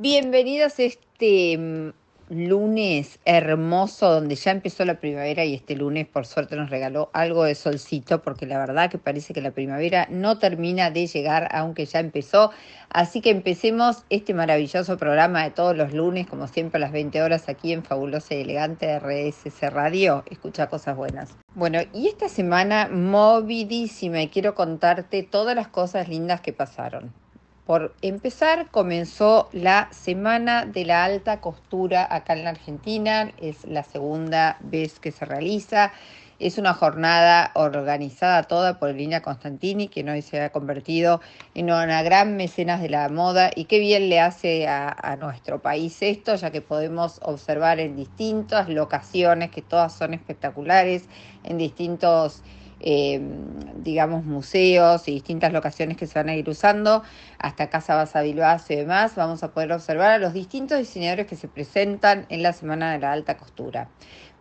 Bienvenidos este mm, lunes hermoso donde ya empezó la primavera y este lunes por suerte nos regaló algo de solcito porque la verdad que parece que la primavera no termina de llegar aunque ya empezó. Así que empecemos este maravilloso programa de todos los lunes como siempre a las 20 horas aquí en Fabulosa y Elegante RSC Radio. Escucha cosas buenas. Bueno, y esta semana movidísima y quiero contarte todas las cosas lindas que pasaron. Por empezar, comenzó la Semana de la Alta Costura acá en la Argentina. Es la segunda vez que se realiza. Es una jornada organizada toda por Elina Constantini, que hoy se ha convertido en una gran mecenas de la moda y qué bien le hace a, nuestro país esto, ya que podemos observar en distintas locaciones, que todas son espectaculares, en distintos eh, digamos, museos y distintas locaciones que se van a ir usando, hasta Casa Basa Bilbao y demás, vamos a poder observar a los distintos diseñadores que se presentan en la Semana de la Alta Costura.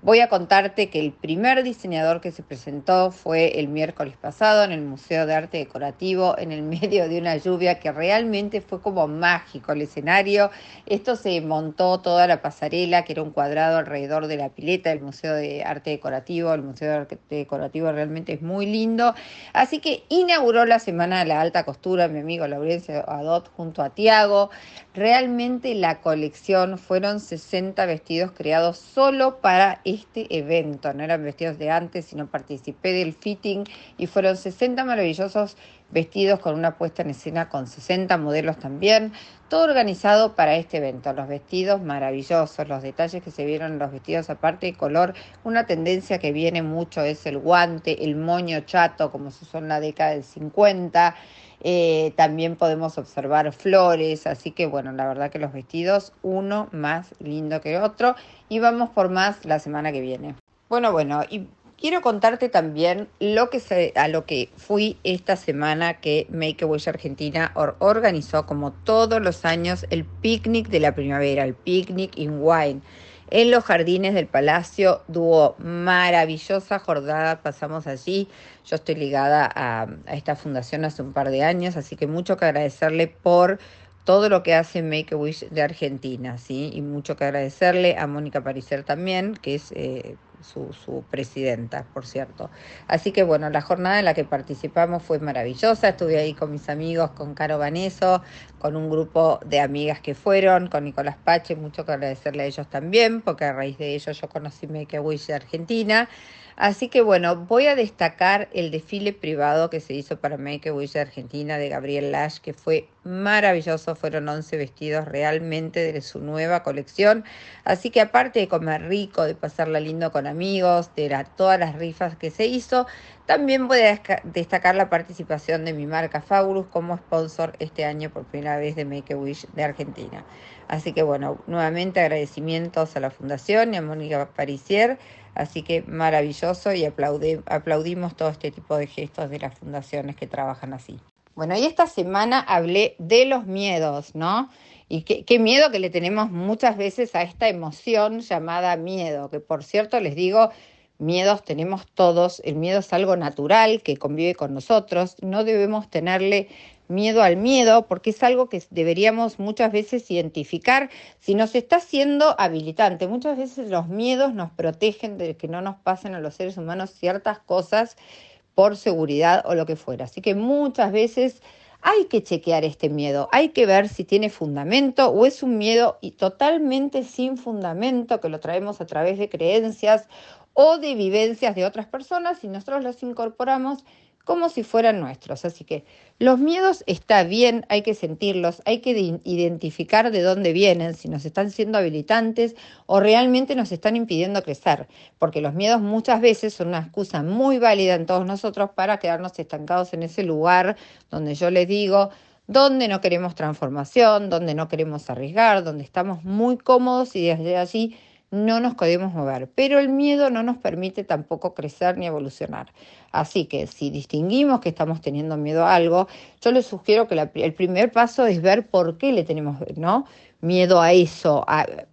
Voy a contarte que el primer diseñador que se presentó fue el miércoles pasado en el Museo de Arte Decorativo, en el medio de una lluvia que realmente fue como mágico el escenario. Esto se montó toda la pasarela, que era un cuadrado alrededor de la pileta del Museo de Arte Decorativo. El Museo de Arte Decorativo realmente es muy lindo. Así que inauguró la Semana de la Alta Costura mi amigo Laurencio Adot junto a Tiago. Realmente la colección fueron 60 vestidos creados solo para este evento. No eran vestidos de antes, sino participé del fitting y fueron 60 maravillosos vestidos con una puesta en escena con 60 modelos también. Todo organizado para este evento. Los vestidos maravillosos, los detalles que se vieron en los vestidos, aparte de color, una tendencia que viene mucho es el guante, el moño chato, como se usó en la década del 50. Eh, también podemos observar flores, así que bueno, la verdad que los vestidos, uno más lindo que otro, y vamos por más la semana que viene. Bueno, bueno, y quiero contarte también lo que se, a lo que fui esta semana que Make a Wish Argentina organizó como todos los años el picnic de la primavera, el picnic in wine en los jardines del palacio. Tuvo maravillosa jornada, pasamos allí. Yo estoy ligada a, esta fundación hace un par de años, así que mucho que agradecerle por todo lo que hace Make a Wish de Argentina, ¿sí? Y mucho que agradecerle a Mónica Pariser también, que es eh, su, su, presidenta, por cierto. Así que bueno, la jornada en la que participamos fue maravillosa. Estuve ahí con mis amigos, con Caro Vaneso, con un grupo de amigas que fueron, con Nicolás Pache, mucho que agradecerle a ellos también, porque a raíz de ellos yo conocí Make a Wish de Argentina. Así que bueno, voy a destacar el desfile privado que se hizo para Make a Wish Argentina de Gabriel Lash, que fue maravilloso, fueron 11 vestidos realmente de su nueva colección. Así que aparte de comer rico, de pasarla lindo con amigos, de todas las rifas que se hizo, también voy a destacar la participación de mi marca Fabulous como sponsor este año por primera vez de Make a Wish de Argentina. Así que bueno, nuevamente agradecimientos a la Fundación y a Mónica Parisier Así que maravilloso y aplaudimos todo este tipo de gestos de las fundaciones que trabajan así. Bueno, y esta semana hablé de los miedos, ¿no? Y qué, qué, miedo que le tenemos muchas veces a esta emoción llamada miedo, que por cierto les digo, miedos tenemos todos, el miedo es algo natural que convive con nosotros, no debemos tenerle miedo al miedo, porque es algo que deberíamos muchas veces identificar si nos está siendo habilitante. Muchas veces los miedos nos protegen de que no nos pasen a los seres humanos ciertas cosas por seguridad o lo que fuera. Así que muchas veces hay que chequear este miedo, hay que ver si tiene fundamento o es un miedo y totalmente sin fundamento que lo traemos a través de creencias o de vivencias de otras personas y nosotros los incorporamos como si fueran nuestros. Así que los miedos está bien, hay que sentirlos, hay que identificar de dónde vienen, si nos están siendo habilitantes o realmente nos están impidiendo crecer, porque los miedos muchas veces son una excusa muy válida en todos nosotros para quedarnos estancados en ese lugar donde yo les digo, donde no queremos transformación, donde no queremos arriesgar, donde estamos muy cómodos y desde allí no nos podemos mover, pero el miedo no nos permite tampoco crecer ni evolucionar. Así que si distinguimos que estamos teniendo miedo a algo, yo les sugiero que el primer paso es ver por qué le tenemos miedo a eso,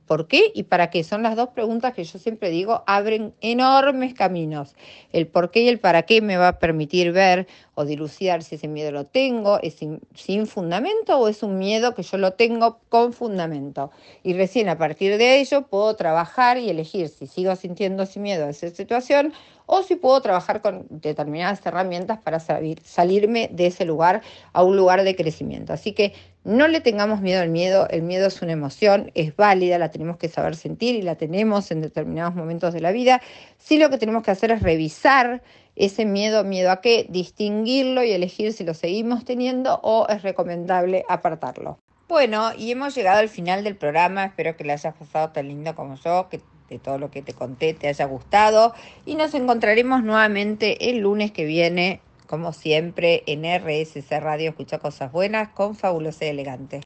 ¿Por qué y para qué? Son las dos preguntas que yo siempre digo, abren enormes caminos. El por qué y el para qué me va a permitir ver o dilucidar si ese miedo lo tengo, es sin, sin, fundamento o es un miedo que yo lo tengo con fundamento. Y recién a partir de ello puedo trabajar y elegir si sigo sintiendo ese miedo a esa situación o si puedo trabajar con determinadas herramientas para salir, salirme de ese lugar a un lugar de crecimiento. Así que no le tengamos miedo al miedo, el miedo es una emoción, es válida, la tenemos que saber sentir y la tenemos en determinados momentos de la vida. Sí lo que tenemos que hacer es revisar ese miedo, miedo a qué, distinguirlo y elegir si lo seguimos teniendo o es recomendable apartarlo. Bueno, y hemos llegado al final del programa, espero que le hayas pasado tan lindo como yo, que de todo lo que te conté te haya gustado y nos encontraremos nuevamente el lunes que viene como siempre, en RSC Radio Escucha Cosas Buenas con Fabulosa y Elegante.